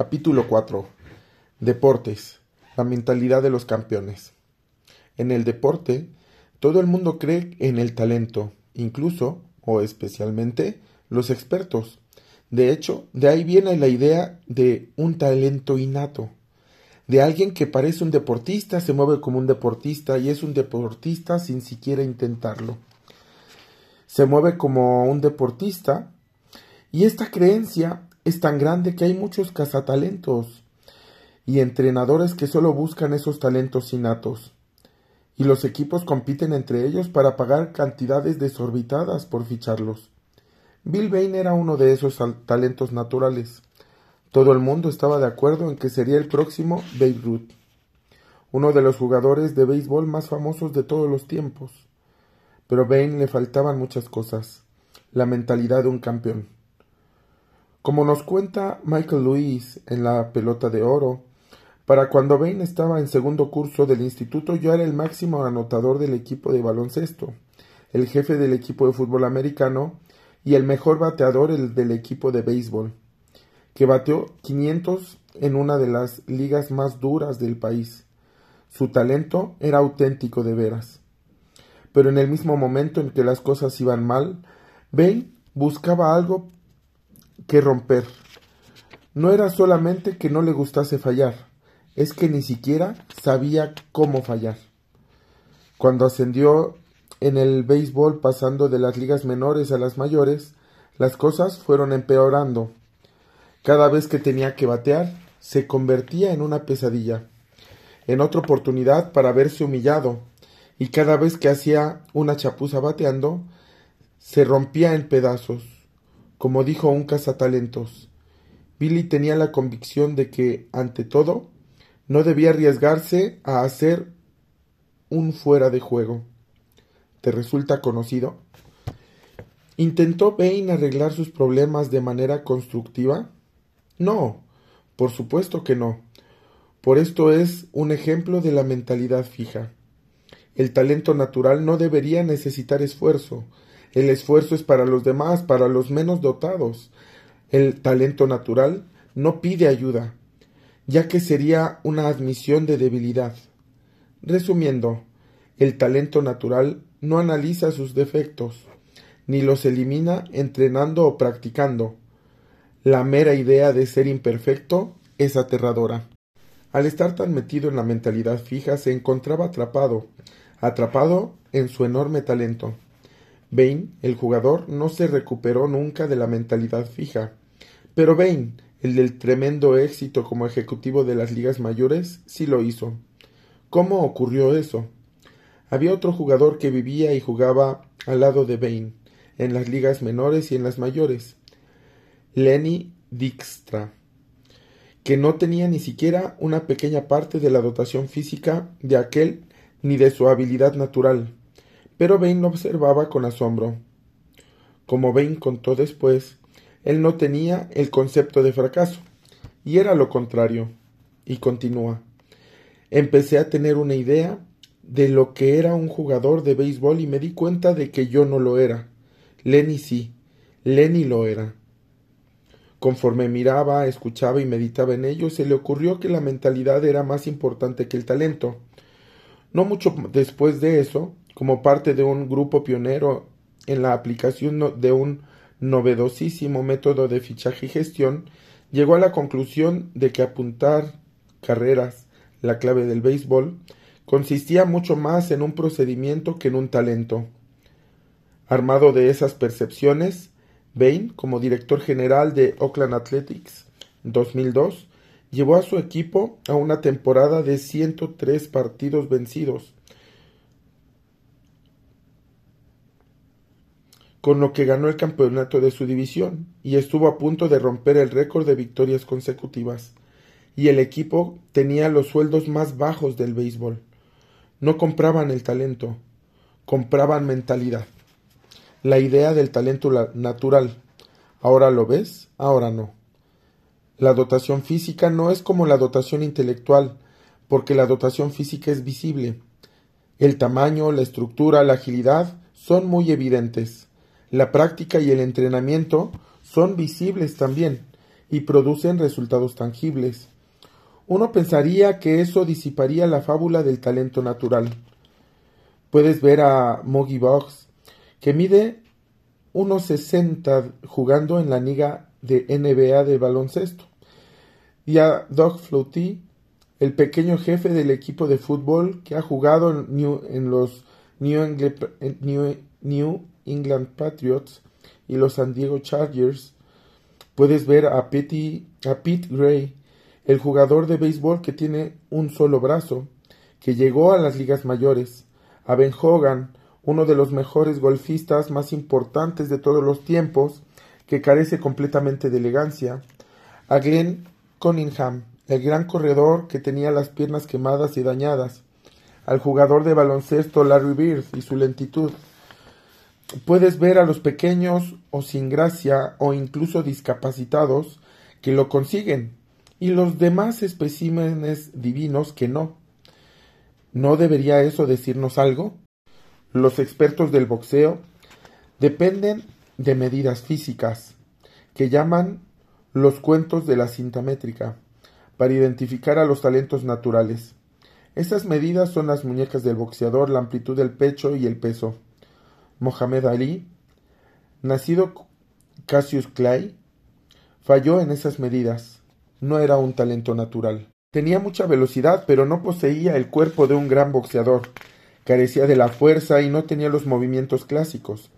Capítulo 4. Deportes. La mentalidad de los campeones. En el deporte, todo el mundo cree en el talento, incluso, o especialmente, los expertos. De hecho, de ahí viene la idea de un talento innato, de alguien que parece un deportista, se mueve como un deportista y es un deportista sin siquiera intentarlo. Se mueve como un deportista y esta creencia es tan grande que hay muchos cazatalentos y entrenadores que solo buscan esos talentos innatos. Y los equipos compiten entre ellos para pagar cantidades desorbitadas por ficharlos. Bill Bain era uno de esos talentos naturales. Todo el mundo estaba de acuerdo en que sería el próximo Babe Ruth, uno de los jugadores de béisbol más famosos de todos los tiempos. Pero a Bain le faltaban muchas cosas. La mentalidad de un campeón. Como nos cuenta Michael Lewis en La Pelota de Oro, para cuando Bain estaba en segundo curso del instituto yo era el máximo anotador del equipo de baloncesto, el jefe del equipo de fútbol americano y el mejor bateador del equipo de béisbol, que bateó 500 en una de las ligas más duras del país. Su talento era auténtico de veras. Pero en el mismo momento en que las cosas iban mal, Bain buscaba algo que romper. No era solamente que no le gustase fallar, es que ni siquiera sabía cómo fallar. Cuando ascendió en el béisbol pasando de las ligas menores a las mayores, las cosas fueron empeorando. Cada vez que tenía que batear, se convertía en una pesadilla, en otra oportunidad para verse humillado, y cada vez que hacía una chapuza bateando, se rompía en pedazos. Como dijo un cazatalentos, Billy tenía la convicción de que, ante todo, no debía arriesgarse a hacer un fuera de juego. ¿Te resulta conocido? ¿Intentó Bain arreglar sus problemas de manera constructiva? No, por supuesto que no. Por esto es un ejemplo de la mentalidad fija. El talento natural no debería necesitar esfuerzo, el esfuerzo es para los demás, para los menos dotados. El talento natural no pide ayuda, ya que sería una admisión de debilidad. Resumiendo, el talento natural no analiza sus defectos, ni los elimina entrenando o practicando. La mera idea de ser imperfecto es aterradora. Al estar tan metido en la mentalidad fija, se encontraba atrapado, atrapado en su enorme talento. Bain, el jugador, no se recuperó nunca de la mentalidad fija. Pero Bain, el del tremendo éxito como ejecutivo de las ligas mayores, sí lo hizo. ¿Cómo ocurrió eso? Había otro jugador que vivía y jugaba al lado de Bain, en las ligas menores y en las mayores. Lenny Dijkstra, que no tenía ni siquiera una pequeña parte de la dotación física de aquel ni de su habilidad natural pero Bain lo observaba con asombro. Como Bain contó después, él no tenía el concepto de fracaso, y era lo contrario. Y continúa. Empecé a tener una idea de lo que era un jugador de béisbol y me di cuenta de que yo no lo era. Lenny sí, Lenny lo era. Conforme miraba, escuchaba y meditaba en ello, se le ocurrió que la mentalidad era más importante que el talento. No mucho después de eso, como parte de un grupo pionero en la aplicación de un novedosísimo método de fichaje y gestión, llegó a la conclusión de que apuntar carreras, la clave del béisbol, consistía mucho más en un procedimiento que en un talento. Armado de esas percepciones, Bain, como director general de Oakland Athletics 2002, llevó a su equipo a una temporada de 103 partidos vencidos, con lo que ganó el campeonato de su división y estuvo a punto de romper el récord de victorias consecutivas. Y el equipo tenía los sueldos más bajos del béisbol. No compraban el talento, compraban mentalidad. La idea del talento natural. Ahora lo ves, ahora no. La dotación física no es como la dotación intelectual, porque la dotación física es visible. El tamaño, la estructura, la agilidad son muy evidentes. La práctica y el entrenamiento son visibles también, y producen resultados tangibles. Uno pensaría que eso disiparía la fábula del talento natural. Puedes ver a Moggy Box, que mide unos 60 jugando en la liga de NBA de baloncesto, y a Doug Flutie, el pequeño jefe del equipo de fútbol que ha jugado en, los New England, Patriots y los San Diego Chargers. Puedes ver a, a Pete Gray, el jugador de béisbol que tiene un solo brazo, que llegó a las ligas mayores, a Ben Hogan, uno de los mejores golfistas más importantes de todos los tiempos, que carece completamente de elegancia, a Glenn Cunningham, el gran corredor que tenía las piernas quemadas y dañadas, al jugador de baloncesto Larry Bird y su lentitud. Puedes ver a los pequeños o sin gracia o incluso discapacitados que lo consiguen y los demás especímenes divinos que no. ¿No debería eso decirnos algo? Los expertos del boxeo dependen de medidas físicas que llaman los cuentos de la cinta métrica para identificar a los talentos naturales. Estas medidas son las muñecas del boxeador, la amplitud del pecho y el peso. Mohamed Ali, nacido Cassius Clay, falló en esas medidas no era un talento natural. Tenía mucha velocidad, pero no poseía el cuerpo de un gran boxeador. Carecía de la fuerza y no tenía los movimientos clásicos.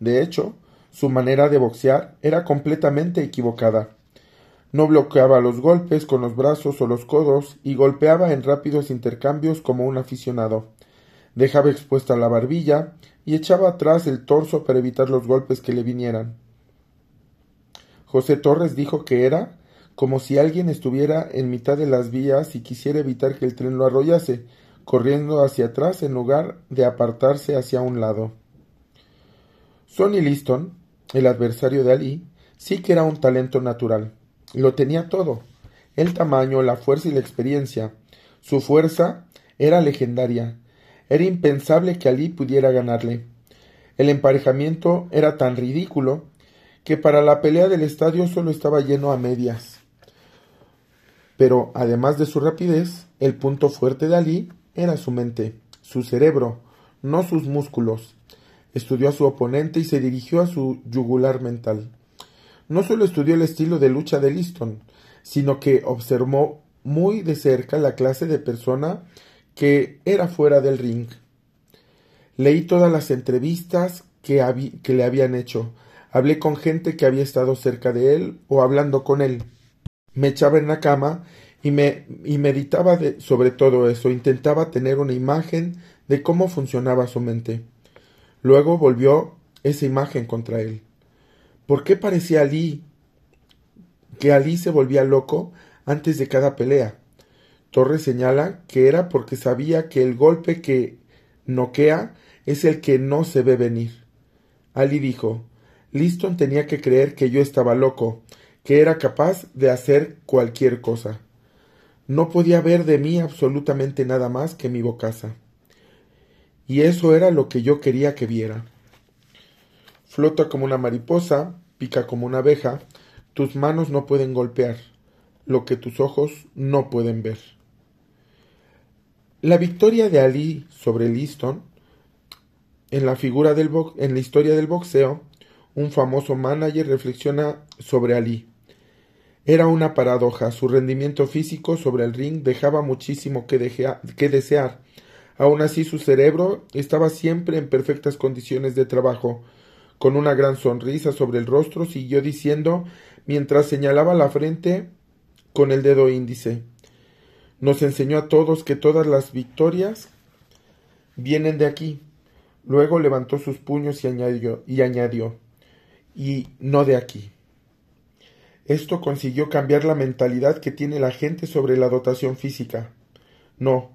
De hecho, su manera de boxear era completamente equivocada. No bloqueaba los golpes con los brazos o los codos y golpeaba en rápidos intercambios como un aficionado. Dejaba expuesta la barbilla y echaba atrás el torso para evitar los golpes que le vinieran. José Torres dijo que era como si alguien estuviera en mitad de las vías y quisiera evitar que el tren lo arrollase, corriendo hacia atrás en lugar de apartarse hacia un lado. Sonny Liston, el adversario de Ali, sí que era un talento natural. Lo tenía todo. El tamaño, la fuerza y la experiencia. Su fuerza era legendaria. Era impensable que Ali pudiera ganarle. El emparejamiento era tan ridículo que para la pelea del estadio solo estaba lleno a medias. Pero además de su rapidez, el punto fuerte de Ali era su mente, su cerebro, no sus músculos. Estudió a su oponente y se dirigió a su yugular mental. No solo estudió el estilo de lucha de Liston, sino que observó muy de cerca la clase de persona que era fuera del ring. Leí todas las entrevistas que, le habían hecho. Hablé con gente que había estado cerca de él o hablando con él me echaba en la cama y, me, meditaba sobre todo eso, intentaba tener una imagen de cómo funcionaba su mente. Luego volvió esa imagen contra él. ¿Por qué parecía Ali que Ali se volvía loco antes de cada pelea? Torres señala que era porque sabía que el golpe que noquea es el que no se ve venir. Ali dijo Liston tenía que creer que yo estaba loco, que era capaz de hacer cualquier cosa. No podía ver de mí absolutamente nada más que mi bocaza. Y eso era lo que yo quería que viera. Flota como una mariposa, pica como una abeja, tus manos no pueden golpear lo que tus ojos no pueden ver. La victoria de Ali sobre Liston en la figura del en la historia del boxeo, un famoso manager reflexiona sobre Ali. Era una paradoja. Su rendimiento físico sobre el ring dejaba muchísimo que, que desear. Aun así su cerebro estaba siempre en perfectas condiciones de trabajo. Con una gran sonrisa sobre el rostro siguió diciendo mientras señalaba la frente con el dedo índice. Nos enseñó a todos que todas las victorias vienen de aquí. Luego levantó sus puños y añadió, y añadió, y no de aquí. Esto consiguió cambiar la mentalidad que tiene la gente sobre la dotación física. No,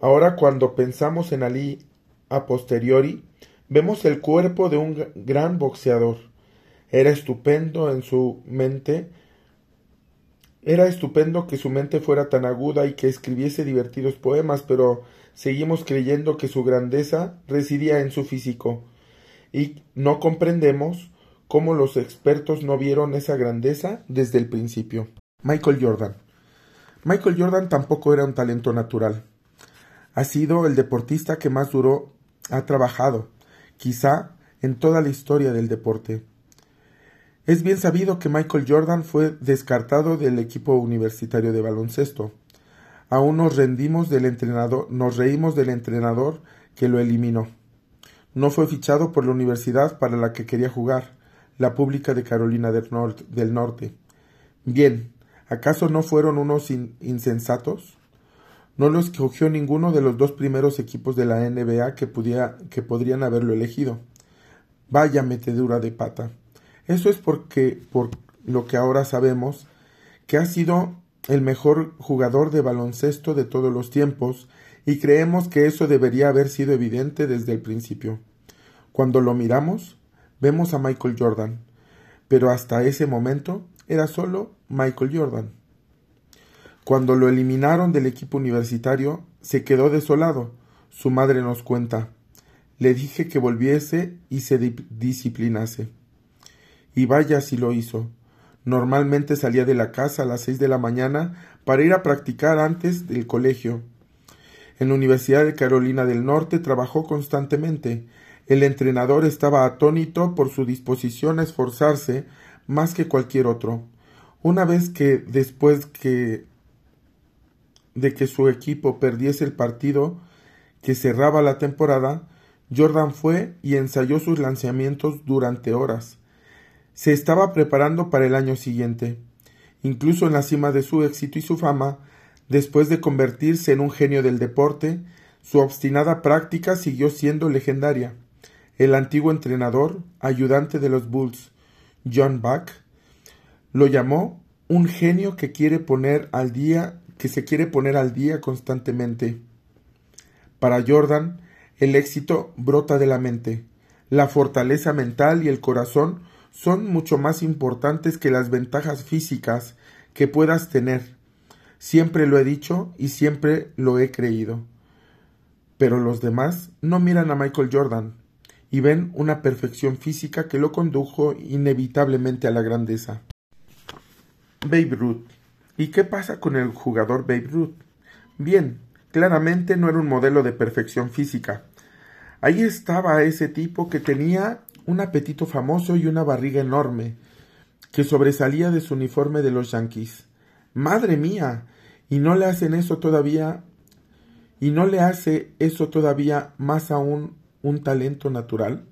ahora cuando pensamos en Ali a posteriori, vemos el cuerpo de un gran boxeador. Era estupendo en su mente, era estupendo que su mente fuera tan aguda y que escribiese divertidos poemas, pero seguimos creyendo que su grandeza residía en su físico, y no comprendemos cómo los expertos no vieron esa grandeza desde el principio. Michael Jordan. Michael Jordan tampoco era un talento natural. Ha sido el deportista que más duró ha trabajado, quizá en toda la historia del deporte. Es bien sabido que Michael Jordan fue descartado del equipo universitario de baloncesto. Aún nos rendimos del entrenador, nos reímos del entrenador que lo eliminó. No fue fichado por la universidad para la que quería jugar, la pública de Carolina del, Norte. Bien, ¿acaso no fueron unos insensatos? No lo escogió ninguno de los dos primeros equipos de la NBA que, que podrían haberlo elegido. Vaya metedura de pata. Eso es porque, por lo que ahora sabemos, que ha sido el mejor jugador de baloncesto de todos los tiempos, y creemos que eso debería haber sido evidente desde el principio. Cuando lo miramos, vemos a Michael Jordan, pero hasta ese momento era solo Michael Jordan. Cuando lo eliminaron del equipo universitario, se quedó desolado. Su madre nos cuenta. Le dije que volviese y se disciplinase. Y vaya si lo hizo. Normalmente salía de la casa a las seis de la mañana para ir a practicar antes del colegio. En la Universidad de Carolina del Norte trabajó constantemente. El entrenador estaba atónito por su disposición a esforzarse más que cualquier otro. Una vez que después que de que su equipo perdiese el partido que cerraba la temporada, Jordan fue y ensayó sus lanzamientos durante horas. Se estaba preparando para el año siguiente. Incluso en la cima de su éxito y su fama, después de convertirse en un genio del deporte, su obstinada práctica siguió siendo legendaria. El antiguo entrenador, ayudante de los Bulls, John Buck, lo llamó un genio que quiere poner al día, que se quiere poner al día constantemente. Para Jordan, el éxito brota de la mente. La fortaleza mental y el corazón son mucho más importantes que las ventajas físicas que puedas tener. Siempre lo he dicho y siempre lo he creído. Pero los demás no miran a Michael Jordan y ven una perfección física que lo condujo inevitablemente a la grandeza. Babe Ruth. ¿Y qué pasa con el jugador Babe Ruth? Bien, claramente no era un modelo de perfección física. Ahí estaba ese tipo que tenía un apetito famoso y una barriga enorme, que sobresalía de su uniforme de los Yankees. Madre mía. Y no le hacen eso todavía. Y no le hace eso todavía más aún un talento natural.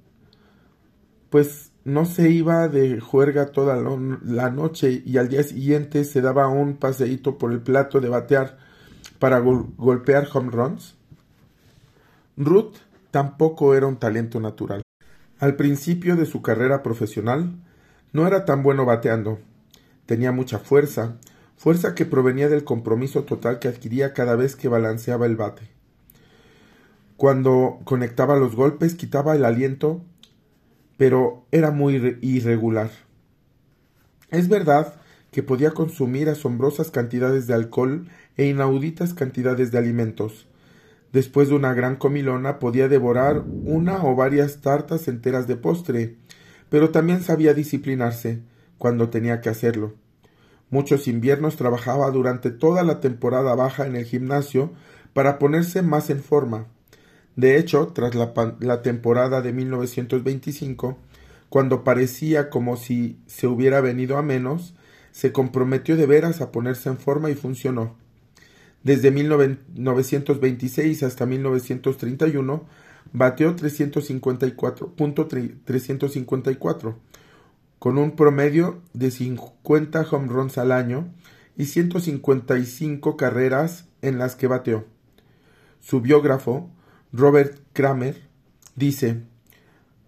Pues no se iba de juerga toda la noche y al día siguiente se daba un paseíto por el plato de batear para golpear home runs. Ruth tampoco era un talento natural. Al principio de su carrera profesional, no era tan bueno bateando. Tenía mucha fuerza, fuerza que provenía del compromiso total que adquiría cada vez que balanceaba el bate. Cuando conectaba los golpes quitaba el aliento, pero era muy irregular. Es verdad que podía consumir asombrosas cantidades de alcohol e inauditas cantidades de alimentos, Después de una gran comilona podía devorar una o varias tartas enteras de postre, pero también sabía disciplinarse cuando tenía que hacerlo. Muchos inviernos trabajaba durante toda la temporada baja en el gimnasio para ponerse más en forma. De hecho, tras la, temporada de 1925, cuando parecía como si se hubiera venido a menos, se comprometió de veras a ponerse en forma y funcionó. Desde 1926 hasta 1931 bateó 354.354 con un promedio de 50 home runs al año y 155 carreras en las que bateó. Su biógrafo, Robert Kramer, dice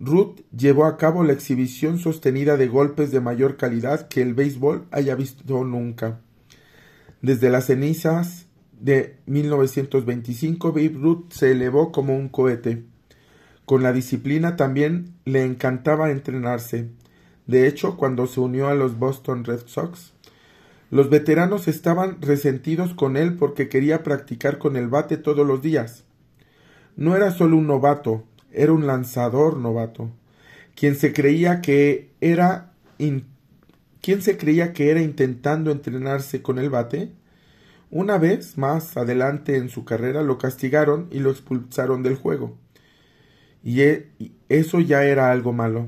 Ruth llevó a cabo la exhibición sostenida de golpes de mayor calidad que el béisbol haya visto nunca. Desde las cenizas de 1925, Babe Ruth se elevó como un cohete. Con la disciplina también le encantaba entrenarse. De hecho, cuando se unió a los Boston Red Sox, los veteranos estaban resentidos con él porque quería practicar con el bate todos los días. No era solo un novato, era un lanzador novato. quien se creía que era quien se creía que era intentando entrenarse con el bate, una vez más adelante en su carrera lo castigaron y lo expulsaron del juego. Y e, eso ya era algo malo,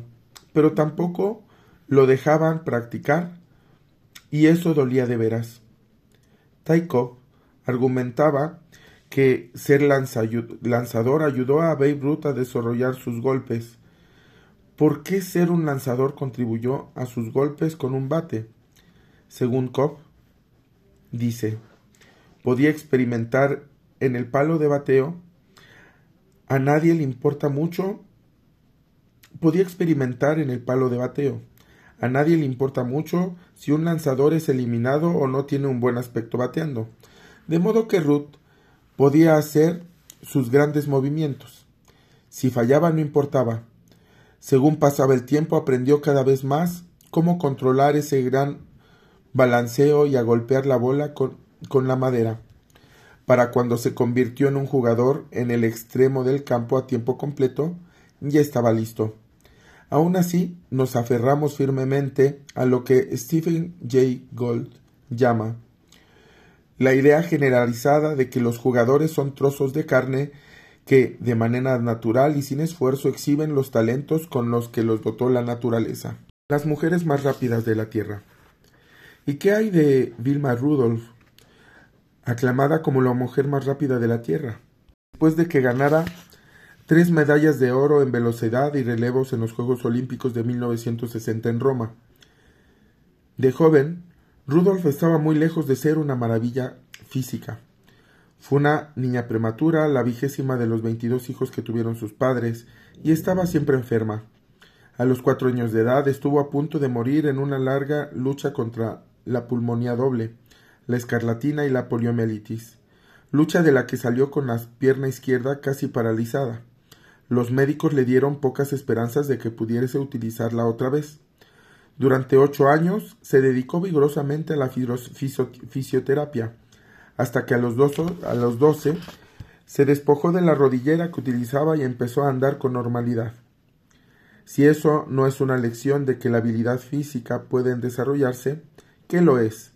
pero tampoco lo dejaban practicar y eso dolía de veras. Taikov argumentaba que ser lanzador ayudó a Babe Ruth a desarrollar sus golpes. ¿Por qué ser un lanzador contribuyó a sus golpes con un bate? Según Cobb, dice, podía experimentar en el palo de bateo. A nadie le importa mucho. Podía experimentar en el palo de bateo. A nadie le importa mucho si un lanzador es eliminado o no tiene un buen aspecto bateando. De modo que Ruth podía hacer sus grandes movimientos. Si fallaba no importaba. Según pasaba el tiempo aprendió cada vez más cómo controlar ese gran balanceo y a golpear la bola con, con la madera. Para cuando se convirtió en un jugador en el extremo del campo a tiempo completo, ya estaba listo. Aún así, nos aferramos firmemente a lo que Stephen J. Gold llama la idea generalizada de que los jugadores son trozos de carne que, de manera natural y sin esfuerzo, exhiben los talentos con los que los dotó la naturaleza. Las mujeres más rápidas de la Tierra. ¿Y qué hay de Vilma Rudolph, aclamada como la mujer más rápida de la Tierra? Después de que ganara tres medallas de oro en velocidad y relevos en los Juegos Olímpicos de 1960 en Roma. De joven, Rudolf estaba muy lejos de ser una maravilla física. Fue una niña prematura, la vigésima de los veintidós hijos que tuvieron sus padres, y estaba siempre enferma. A los cuatro años de edad estuvo a punto de morir en una larga lucha contra la pulmonía doble, la escarlatina y la poliomielitis, lucha de la que salió con la pierna izquierda casi paralizada. Los médicos le dieron pocas esperanzas de que pudiese utilizarla otra vez. Durante ocho años se dedicó vigorosamente a la fisioterapia, hasta que a los, a los doce se despojó de la rodillera que utilizaba y empezó a andar con normalidad. Si eso no es una lección de que la habilidad física puede desarrollarse, ¿qué lo es?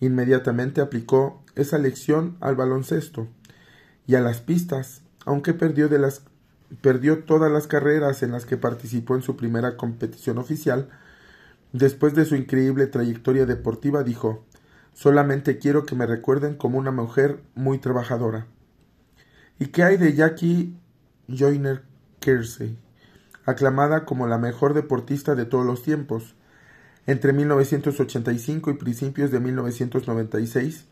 Inmediatamente aplicó esa lección al baloncesto y a las pistas, aunque perdió, de las, perdió todas las carreras en las que participó en su primera competición oficial, Después de su increíble trayectoria deportiva dijo Solamente quiero que me recuerden como una mujer muy trabajadora. ¿Y qué hay de Jackie Joyner Kersey? aclamada como la mejor deportista de todos los tiempos. Entre 1985 y principios de 1996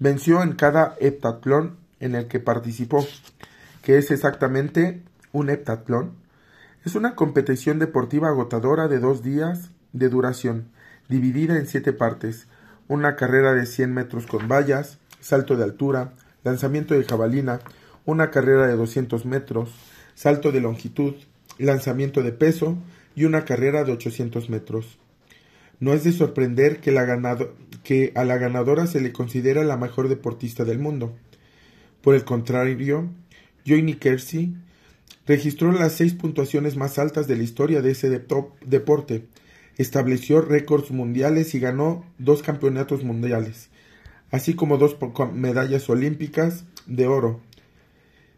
venció en cada heptatlón en el que participó, que es exactamente un heptatlón. Es una competición deportiva agotadora de dos días de duración, dividida en siete partes, una carrera de 100 metros con vallas, salto de altura, lanzamiento de jabalina, una carrera de 200 metros, salto de longitud, lanzamiento de peso y una carrera de 800 metros. No es de sorprender que, a la ganadora se le considera la mejor deportista del mundo. Por el contrario, Johnny Kersey registró las seis puntuaciones más altas de la historia de ese deporte, estableció récords mundiales y ganó dos campeonatos mundiales, así como dos medallas olímpicas de oro,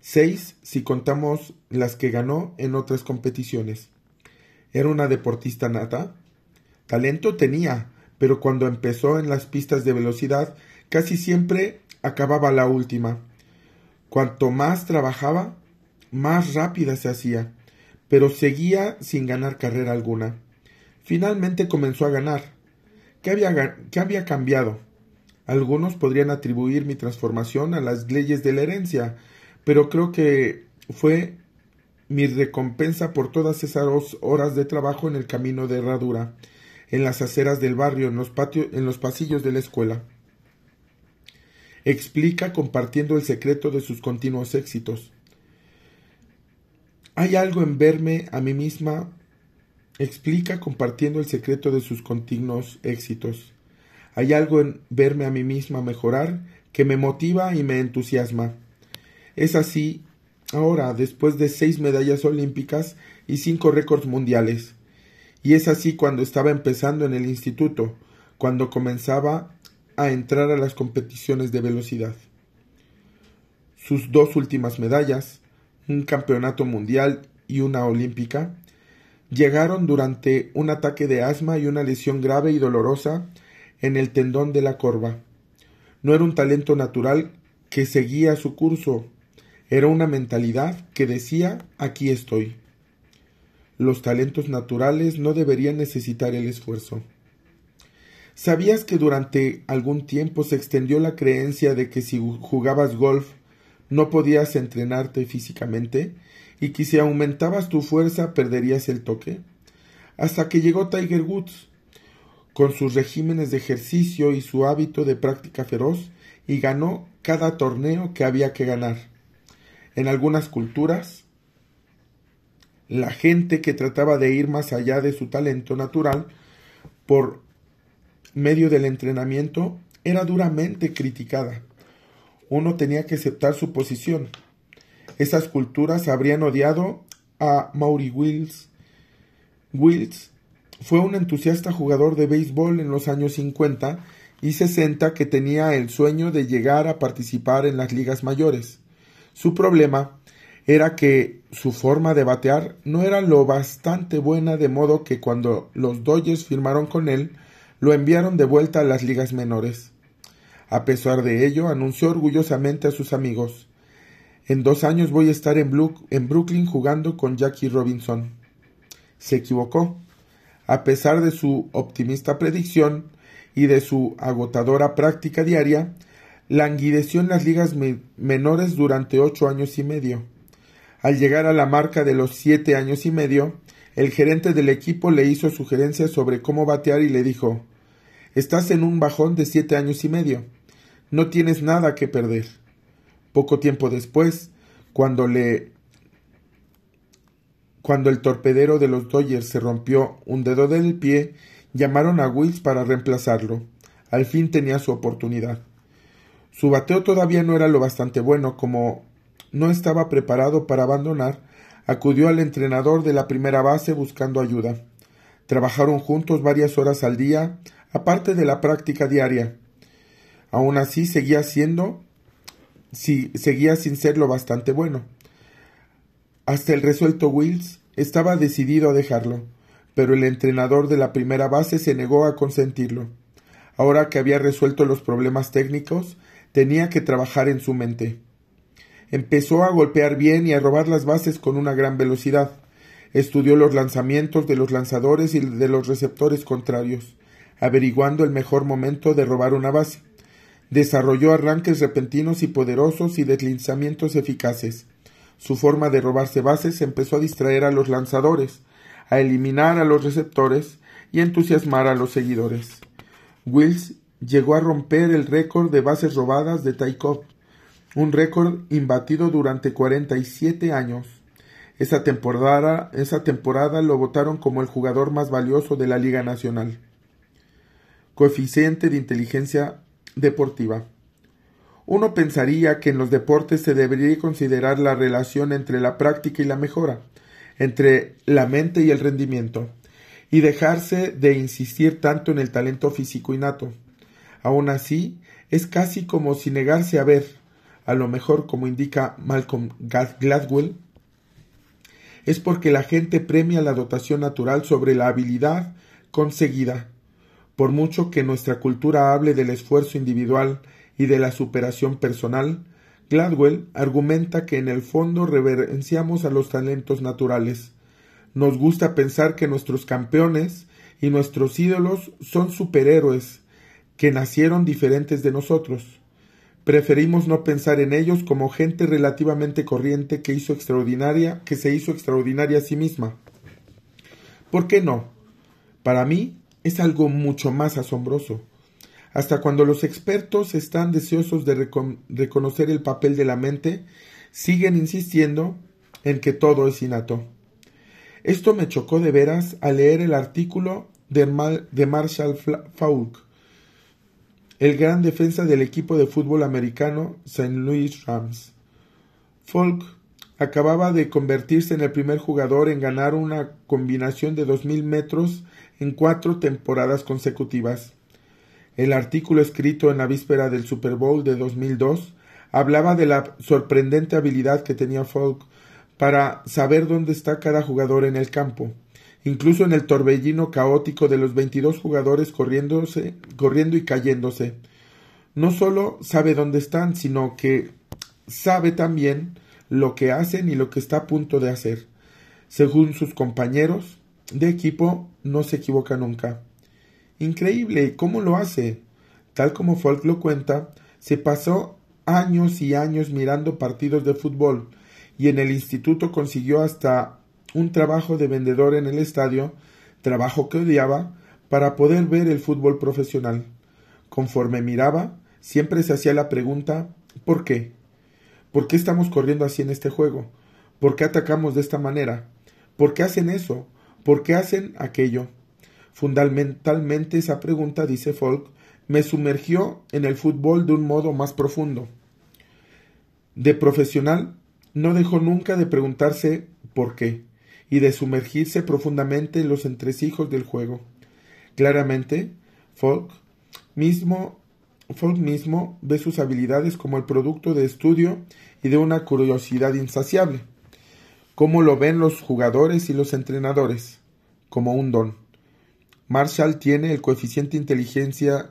seis si contamos las que ganó en otras competiciones. Era una deportista nata. Talento tenía, pero cuando empezó en las pistas de velocidad, casi siempre acababa la última. Cuanto más trabajaba, más rápida se hacía, pero seguía sin ganar carrera alguna. Finalmente comenzó a ganar. ¿Qué había, ¿Qué había cambiado? Algunos podrían atribuir mi transformación a las leyes de la herencia, pero creo que fue mi recompensa por todas esas horas de trabajo en el camino de herradura, en las aceras del barrio, en los, patios, en los pasillos de la escuela. Explica compartiendo el secreto de sus continuos éxitos. Hay algo en verme a mí misma explica compartiendo el secreto de sus continuos éxitos. Hay algo en verme a mí misma mejorar que me motiva y me entusiasma. Es así, ahora, después de seis medallas olímpicas, y cinco récords mundiales. Y es así cuando estaba empezando en el instituto, cuando comenzaba a entrar a las competiciones de velocidad. Sus dos últimas medallas, un campeonato mundial y una olímpica, llegaron durante un ataque de asma y una lesión grave y dolorosa en el tendón de la corva. No era un talento natural que seguía su curso, era una mentalidad que decía aquí estoy. Los talentos naturales no deberían necesitar el esfuerzo. ¿Sabías que durante algún tiempo se extendió la creencia de que si jugabas golf no podías entrenarte físicamente y que si aumentabas tu fuerza perderías el toque? Hasta que llegó Tiger Woods, con sus regímenes de ejercicio y su hábito de práctica feroz, y ganó cada torneo que había que ganar. En algunas culturas, la gente que trataba de ir más allá de su talento natural por medio del entrenamiento era duramente criticada. Uno tenía que aceptar su posición. Esas culturas habrían odiado a Maury Wills. Wills fue un entusiasta jugador de béisbol en los años 50 y 60 que tenía el sueño de llegar a participar en las ligas mayores. Su problema era que su forma de batear no era lo bastante buena de modo que cuando los Dodgers firmaron con él, lo enviaron de vuelta a las ligas menores. A pesar de ello, anunció orgullosamente a sus amigos En dos años voy a estar en, en Brooklyn jugando con Jackie Robinson. Se equivocó. A pesar de su optimista predicción y de su agotadora práctica diaria, languideció en las ligas menores durante ocho años y medio. Al llegar a la marca de los siete años y medio, el gerente del equipo le hizo sugerencias sobre cómo batear y le dijo Estás en un bajón de siete años y medio. No tienes nada que perder. Poco tiempo después, cuando le cuando el torpedero de los Dodgers se rompió un dedo del pie, llamaron a Wills para reemplazarlo. Al fin tenía su oportunidad. Su bateo todavía no era lo bastante bueno como no estaba preparado para abandonar, acudió al entrenador de la primera base buscando ayuda. Trabajaron juntos varias horas al día, aparte de la práctica diaria. Aún así seguía siendo, seguía sin ser lo bastante bueno. Hasta el resuelto Wills estaba decidido a dejarlo, pero el entrenador de la primera base se negó a consentirlo. Ahora que había resuelto los problemas técnicos, tenía que trabajar en su mente. Empezó a golpear bien y a robar las bases con una gran velocidad. Estudió los lanzamientos de los lanzadores y de los receptores contrarios, averiguando el mejor momento de robar una base. Desarrolló arranques repentinos y poderosos y deslizamientos eficaces. Su forma de robarse bases empezó a distraer a los lanzadores, a eliminar a los receptores y entusiasmar a los seguidores. Wills llegó a romper el récord de bases robadas de Taikov un récord imbatido durante 47 años. Esa temporada, esa temporada lo votaron como el jugador más valioso de la Liga Nacional. Coeficiente de inteligencia deportiva. Uno pensaría que en los deportes se debería considerar la relación entre la práctica y la mejora, entre la mente y el rendimiento, y dejarse de insistir tanto en el talento físico innato. Aun así, es casi como si negarse a ver, a lo mejor como indica Malcolm Gladwell, es porque la gente premia la dotación natural sobre la habilidad conseguida. Por mucho que nuestra cultura hable del esfuerzo individual y de la superación personal, Gladwell argumenta que en el fondo reverenciamos a los talentos naturales. Nos gusta pensar que nuestros campeones y nuestros ídolos son superhéroes que nacieron diferentes de nosotros. Preferimos no pensar en ellos como gente relativamente corriente que hizo extraordinaria, que se hizo extraordinaria a sí misma. ¿Por qué no? Para mí es algo mucho más asombroso. Hasta cuando los expertos están deseosos de reconocer el papel de la mente, siguen insistiendo en que todo es innato. Esto me chocó de veras al leer el artículo de, de Marshall Falk el gran defensa del equipo de fútbol americano St. Louis Rams. Folk acababa de convertirse en el primer jugador en ganar una combinación de dos mil metros en cuatro temporadas consecutivas. El artículo escrito en la víspera del Super Bowl de 2002 hablaba de la sorprendente habilidad que tenía Falk para saber dónde está cada jugador en el campo, incluso en el torbellino caótico de los 22 jugadores corriéndose, corriendo y cayéndose. No solo sabe dónde están, sino que sabe también lo que hacen y lo que está a punto de hacer. Según sus compañeros de equipo, no se equivoca nunca. Increíble, ¿cómo lo hace? Tal como Folk lo cuenta, se pasó años y años mirando partidos de fútbol y en el instituto consiguió hasta un trabajo de vendedor en el estadio, trabajo que odiaba, para poder ver el fútbol profesional. Conforme miraba, siempre se hacía la pregunta ¿por qué? ¿Por qué estamos corriendo así en este juego? ¿Por qué atacamos de esta manera? ¿Por qué hacen eso? ¿Por qué hacen aquello? Fundamentalmente esa pregunta, dice Folk, me sumergió en el fútbol de un modo más profundo. De profesional, no dejó nunca de preguntarse por qué y de sumergirse profundamente en los entresijos del juego. Claramente, Folk mismo Folk mismo ve sus habilidades como el producto de estudio y de una curiosidad insaciable. ¿Cómo lo ven los jugadores y los entrenadores? Como un don. Marshall tiene el coeficiente inteligencia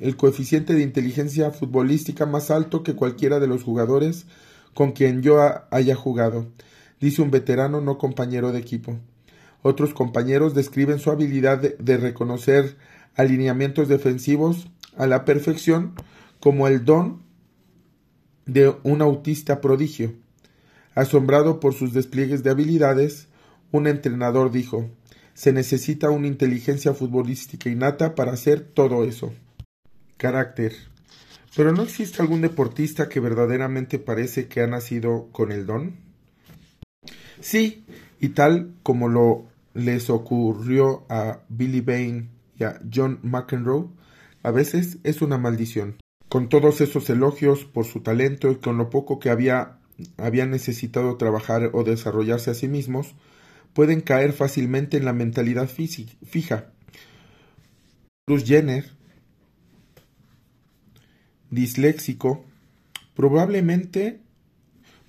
el coeficiente de inteligencia futbolística más alto que cualquiera de los jugadores con quien yo haya jugado, dice un veterano no compañero de equipo. Otros compañeros describen su habilidad de reconocer alineamientos defensivos a la perfección como el don de un autista prodigio. Asombrado por sus despliegues de habilidades, un entrenador dijo se necesita una inteligencia futbolística innata para hacer todo eso. Carácter. Pero ¿no existe algún deportista que verdaderamente parece que ha nacido con el don? Sí, y tal como lo les ocurrió a Billy Bain y a John McEnroe, a veces es una maldición. Con todos esos elogios por su talento y con lo poco que había, necesitado trabajar o desarrollarse a sí mismos, pueden caer fácilmente en la mentalidad fija. Bruce Jenner, disléxico, probablemente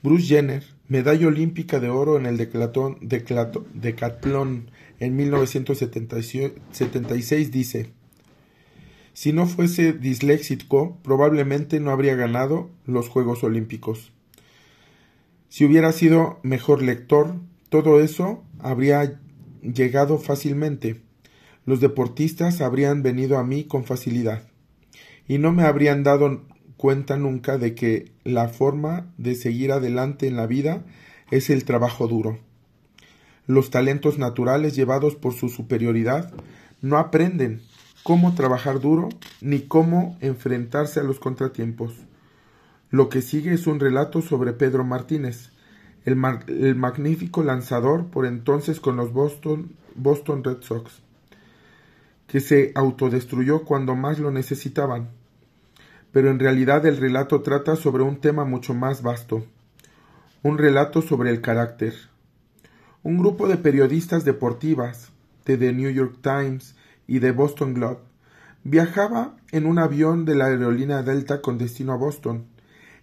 Bruce Jenner, medalla olímpica de oro en el decathlon, decatlón en 1976, dice, si no fuese disléxico, probablemente no habría ganado los Juegos Olímpicos. Si hubiera sido mejor lector, todo eso habría llegado fácilmente. Los deportistas habrían venido a mí con facilidad. Y no me habrían dado cuenta nunca de que la forma de seguir adelante en la vida es el trabajo duro. Los talentos naturales llevados por su superioridad no aprenden, cómo trabajar duro ni cómo enfrentarse a los contratiempos. Lo que sigue es un relato sobre Pedro Martínez, el, magnífico lanzador por entonces con los Boston, Boston Red Sox, que se autodestruyó cuando más lo necesitaban. Pero en realidad el relato trata sobre un tema mucho más vasto, un relato sobre el carácter. Un grupo de periodistas deportivas, de The New York Times, y de Boston Globe. Viajaba en un avión de la aerolínea Delta con destino a Boston.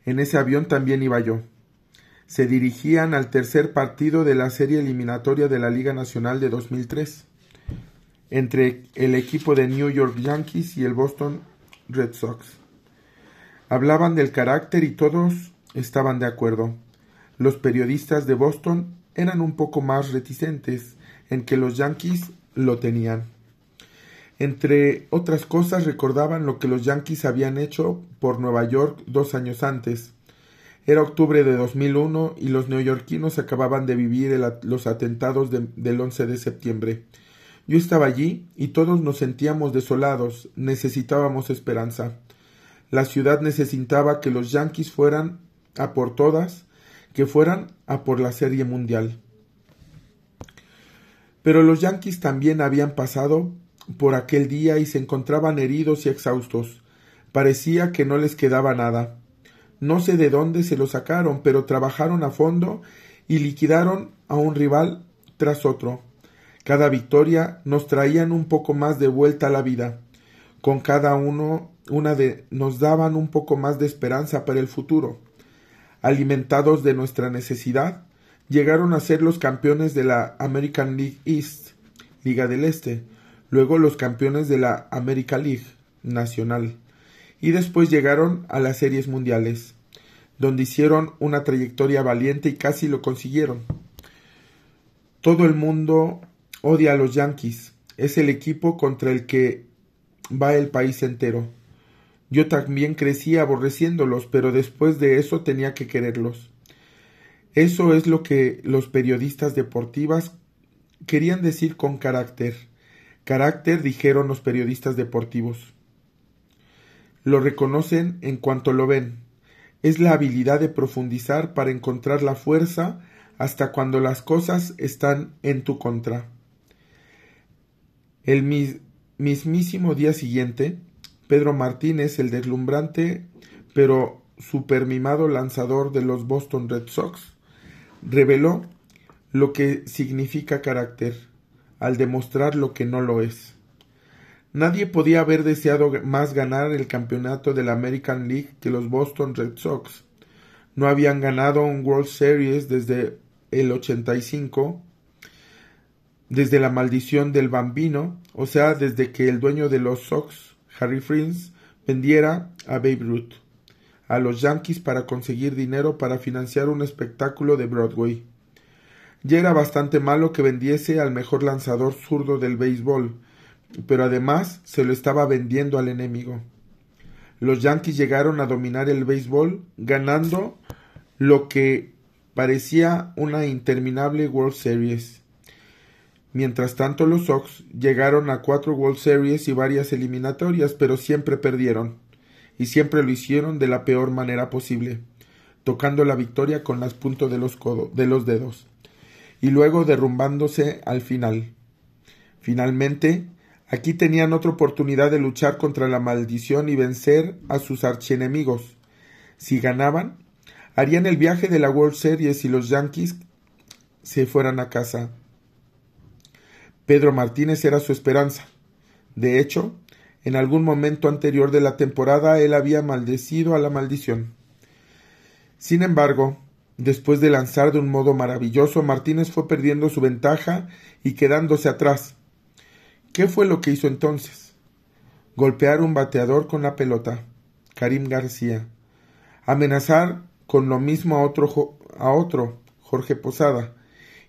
En ese avión también iba yo. Se dirigían al tercer partido de la serie eliminatoria de la Liga Nacional de 2003 entre el equipo de New York Yankees y el Boston Red Sox. Hablaban del carácter y todos estaban de acuerdo. Los periodistas de Boston eran un poco más reticentes en que los Yankees lo tenían. Entre otras cosas recordaban lo que los Yankees habían hecho por Nueva York dos años antes. Era octubre de 2001 y los neoyorquinos acababan de vivir los atentados del 11 de septiembre. Yo estaba allí y todos nos sentíamos desolados, necesitábamos esperanza. La ciudad necesitaba que los Yankees fueran a por todas, que fueran a por la Serie Mundial. Pero los Yankees también habían pasado por aquel día y se encontraban heridos y exhaustos. Parecía que no les quedaba nada. No sé de dónde se lo sacaron, pero trabajaron a fondo y liquidaron a un rival tras otro. Cada victoria nos traían un poco más de vuelta a la vida. Con cada uno una de nos daban un poco más de esperanza para el futuro. Alimentados de nuestra necesidad, llegaron a ser los campeones de la American League East, Liga del Este, luego los campeones de la American League Nacional, y después llegaron a las series mundiales, donde hicieron una trayectoria valiente y casi lo consiguieron. Todo el mundo odia a los Yankees, es el equipo contra el que va el país entero. Yo también crecí aborreciéndolos, pero después de eso tenía que quererlos. Eso es lo que los periodistas deportivas querían decir con carácter. Carácter, dijeron los periodistas deportivos. Lo reconocen en cuanto lo ven. Es la habilidad de profundizar para encontrar la fuerza hasta cuando las cosas están en tu contra. El mismísimo día siguiente, Pedro Martínez, el deslumbrante pero supermimado lanzador de los Boston Red Sox, reveló lo que significa carácter al demostrar lo que no lo es. Nadie podía haber deseado más ganar el campeonato de la American League que los Boston Red Sox. No habían ganado un World Series desde el 85, desde la maldición del bambino, o sea, desde que el dueño de los Sox, Harry Freeze, vendiera a Babe Ruth a los Yankees para conseguir dinero para financiar un espectáculo de Broadway. Ya era bastante malo que vendiese al mejor lanzador zurdo del béisbol, pero además se lo estaba vendiendo al enemigo. Los Yankees llegaron a dominar el béisbol, ganando lo que parecía una interminable World Series. Mientras tanto, los Sox llegaron a cuatro World Series y varias eliminatorias, pero siempre perdieron, y siempre lo hicieron de la peor manera posible, tocando la victoria con las puntas de los, de los dedos, y luego derrumbándose al final. Finalmente, aquí tenían otra oportunidad de luchar contra la maldición y vencer a sus archienemigos. Si ganaban, harían el viaje de la World Series y los Yankees se fueran a casa. Pedro Martínez era su esperanza. De hecho, en algún momento anterior de la temporada él había maldecido a la maldición. Sin embargo, después de lanzar de un modo maravilloso, Martínez fue perdiendo su ventaja y quedándose atrás. ¿Qué fue lo que hizo entonces? Golpear un bateador con la pelota. Karim García. Amenazar con lo mismo a otro, a otro Jorge Posada.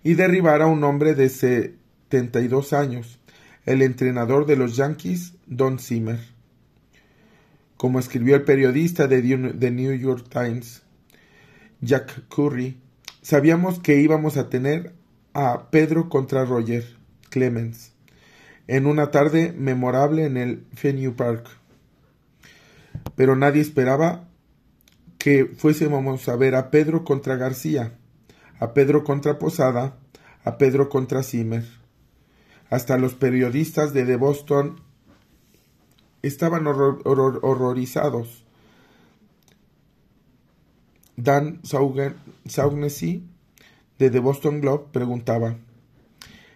Y derribar a un hombre de 72 años, el entrenador de los Yankees, Don Zimmer. Como escribió el periodista de The New York Times, Jack Curry, sabíamos que íbamos a tener a Pedro contra Roger Clemens en una tarde memorable en el Fenway Park. Pero nadie esperaba que fuésemos a ver a Pedro contra García, a Pedro contra Posada, a Pedro contra Zimmer. Hasta los periodistas de The Boston estaban horrorizados. Dan Saugnessy de The Boston Globe preguntaba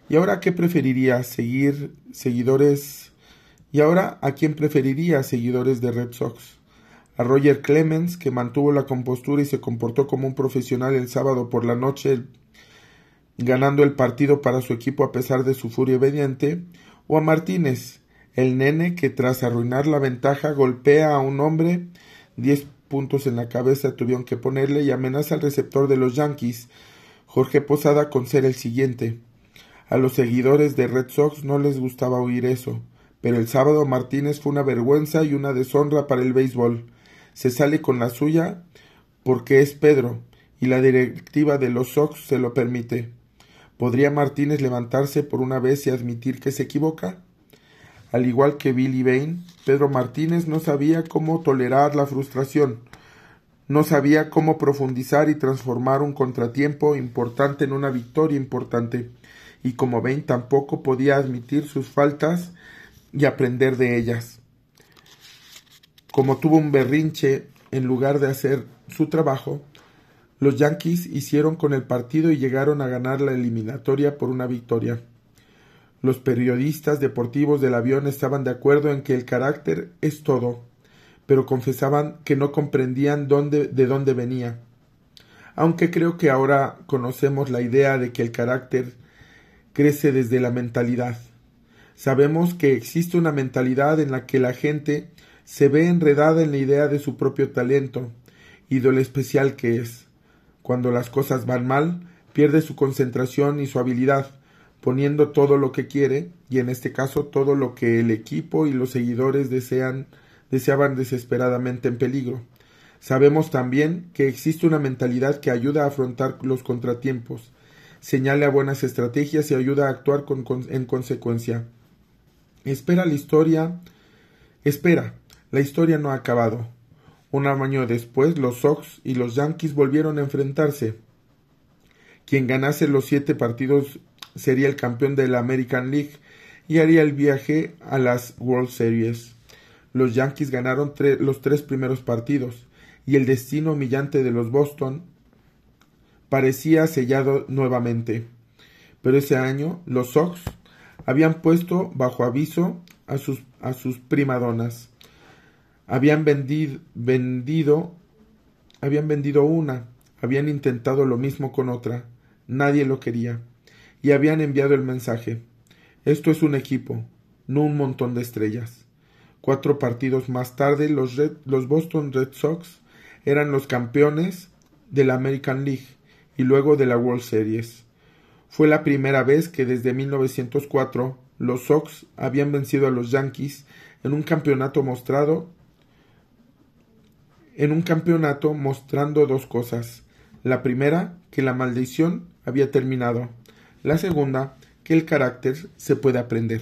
¿Y ahora qué preferiría seguir seguidores? ¿Y ahora a quién preferiría seguidores de Red Sox? A Roger Clemens, que mantuvo la compostura y se comportó como un profesional el sábado por la noche ganando el partido para su equipo a pesar de su furia obediente, o a Martínez, el nene que tras arruinar la ventaja golpea a un hombre, diez puntos en la cabeza tuvieron que ponerle y amenaza al receptor de los Yankees, Jorge Posada, con ser el siguiente. A los seguidores de Red Sox no les gustaba oír eso, pero el sábado Martínez fue una vergüenza y una deshonra para el béisbol. Se sale con la suya porque es Pedro, y la directiva de los Sox se lo permite. ¿Podría Martínez levantarse por una vez y admitir que se equivoca? Al igual que Billy Bain, Pedro Martínez no sabía cómo tolerar la frustración, no sabía cómo profundizar y transformar un contratiempo importante en una victoria importante, y como Bain tampoco podía admitir sus faltas y aprender de ellas. Como tuvo un berrinche en lugar de hacer su trabajo, Los Yankees hicieron con el partido y llegaron a ganar la eliminatoria por una victoria. Los periodistas deportivos del avión estaban de acuerdo en que el carácter es todo, pero confesaban que no comprendían dónde, de dónde venía. Aunque creo que ahora conocemos la idea de que el carácter crece desde la mentalidad. Sabemos que existe una mentalidad en la que la gente se ve enredada en la idea de su propio talento y de lo especial que es. Cuando las cosas van mal, pierde su concentración y su habilidad, poniendo todo lo que quiere, y en este caso todo lo que el equipo y los seguidores desean, deseaban desesperadamente en peligro. Sabemos también que existe una mentalidad que ayuda a afrontar los contratiempos, señala buenas estrategias y ayuda a actuar en consecuencia. Espera la historia. Espera, la historia no ha acabado. Un año después, los Sox y los Yankees volvieron a enfrentarse. Quien ganase los siete partidos sería el campeón de la American League y haría el viaje a las World Series. Los Yankees ganaron los tres primeros partidos y el destino humillante de los Boston parecía sellado nuevamente. Pero ese año los Sox habían puesto bajo aviso a sus, a sus primadonas habían vendido, habían vendido una, habían intentado lo mismo con otra, nadie lo quería, y habían enviado el mensaje. Esto es un equipo, no un montón de estrellas. Cuatro partidos más tarde, los, los Boston Red Sox eran los campeones de la American League y luego de la World Series. Fue la primera vez que desde 1904 los Sox habían vencido a los Yankees en un campeonato mostrado en un campeonato mostrando dos cosas. La primera, que la maldición había terminado. La segunda, que el carácter se puede aprender.